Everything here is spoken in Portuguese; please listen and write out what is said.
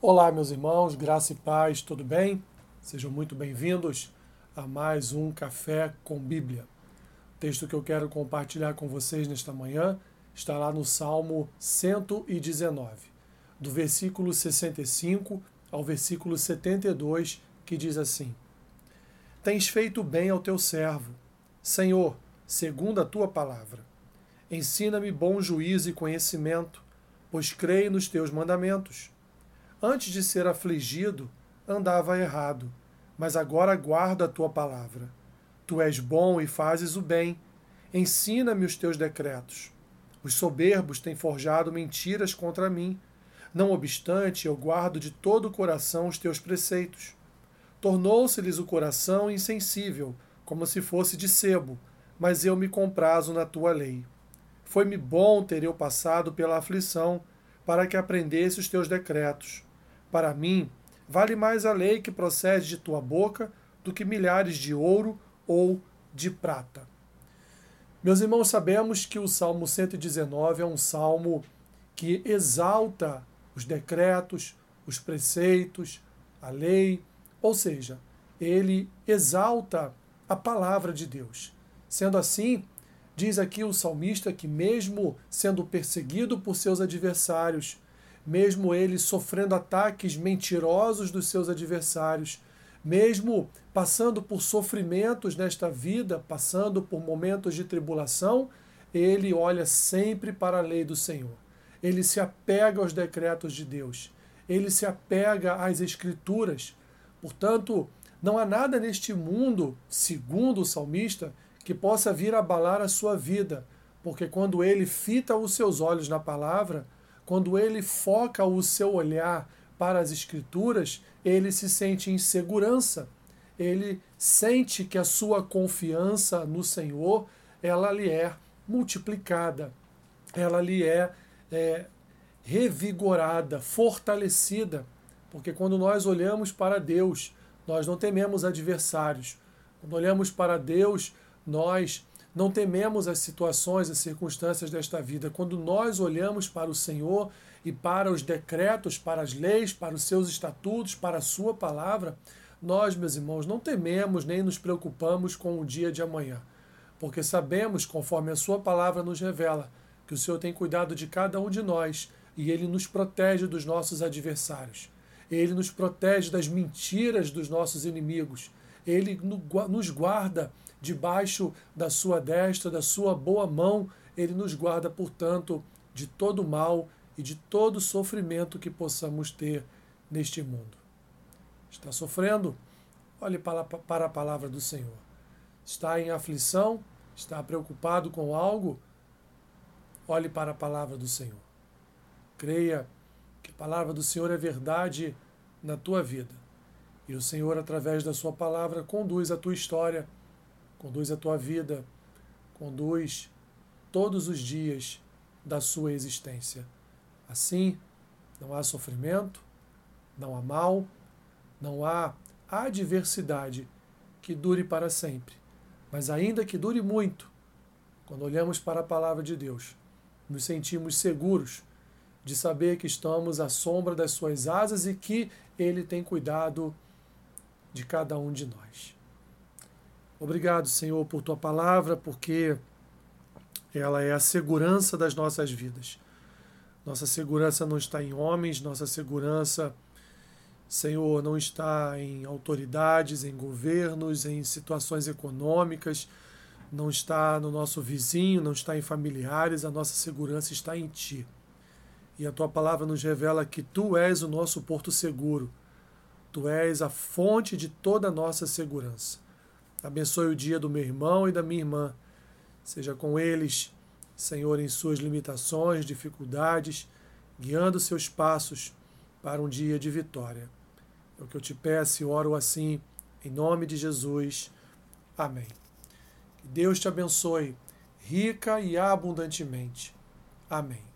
Olá, meus irmãos, graça e paz, tudo bem? Sejam muito bem-vindos a mais um Café com Bíblia. O texto que eu quero compartilhar com vocês nesta manhã está lá no Salmo 119, do versículo 65 ao versículo 72, que diz assim: Tens feito bem ao teu servo, Senhor, segundo a tua palavra. Ensina-me bom juízo e conhecimento, pois creio nos teus mandamentos. Antes de ser afligido, andava errado, mas agora guardo a tua palavra. Tu és bom e fazes o bem. Ensina-me os teus decretos. Os soberbos têm forjado mentiras contra mim. Não obstante, eu guardo de todo o coração os teus preceitos. Tornou-se-lhes o coração insensível, como se fosse de sebo, mas eu me comprazo na tua lei. Foi-me bom ter eu passado pela aflição, para que aprendesse os teus decretos. Para mim, vale mais a lei que procede de tua boca do que milhares de ouro ou de prata. Meus irmãos, sabemos que o Salmo 119 é um salmo que exalta os decretos, os preceitos, a lei, ou seja, ele exalta a palavra de Deus. Sendo assim, diz aqui o salmista que, mesmo sendo perseguido por seus adversários, mesmo ele sofrendo ataques mentirosos dos seus adversários, mesmo passando por sofrimentos nesta vida, passando por momentos de tribulação, ele olha sempre para a lei do Senhor. Ele se apega aos decretos de Deus. Ele se apega às Escrituras. Portanto, não há nada neste mundo, segundo o salmista, que possa vir abalar a sua vida, porque quando ele fita os seus olhos na palavra, quando ele foca o seu olhar para as Escrituras, ele se sente em segurança. Ele sente que a sua confiança no Senhor ela lhe é multiplicada, ela lhe é, é revigorada, fortalecida, porque quando nós olhamos para Deus, nós não tememos adversários. Quando olhamos para Deus, nós não tememos as situações, as circunstâncias desta vida. Quando nós olhamos para o Senhor e para os decretos, para as leis, para os seus estatutos, para a sua palavra, nós, meus irmãos, não tememos nem nos preocupamos com o dia de amanhã, porque sabemos, conforme a sua palavra nos revela, que o Senhor tem cuidado de cada um de nós e ele nos protege dos nossos adversários. Ele nos protege das mentiras dos nossos inimigos. Ele nos guarda debaixo da sua destra, da sua boa mão, ele nos guarda, portanto, de todo mal e de todo sofrimento que possamos ter neste mundo. Está sofrendo? Olhe para, a palavra do Senhor. Está em aflição? Está preocupado com algo? Olhe para a palavra do Senhor. Creia que a palavra do Senhor é verdade na tua vida. E o Senhor, através da sua palavra, conduz a tua história conduz a tua vida, conduz todos os dias da sua existência. Assim, não há sofrimento, não há mal, não há adversidade que dure para sempre. Mas ainda que dure muito, quando olhamos para a palavra de Deus, nos sentimos seguros de saber que estamos à sombra das suas asas e que Ele tem cuidado de cada um de nós. Obrigado, Senhor, por tua palavra, porque ela é a segurança das nossas vidas. Nossa segurança não está em homens, nossa segurança, Senhor, não está em autoridades, em governos, em situações econômicas, não está no nosso vizinho, não está em familiares, a nossa segurança está em Ti. E a tua palavra nos revela que Tu és o nosso porto seguro, Tu és a fonte de toda a nossa segurança. Abençoe o dia do meu irmão e da minha irmã. Seja com eles, Senhor, em suas limitações, dificuldades, guiando seus passos para um dia de vitória. É o que eu te peço e oro assim, em nome de Jesus. Amém. Que Deus te abençoe rica e abundantemente. Amém.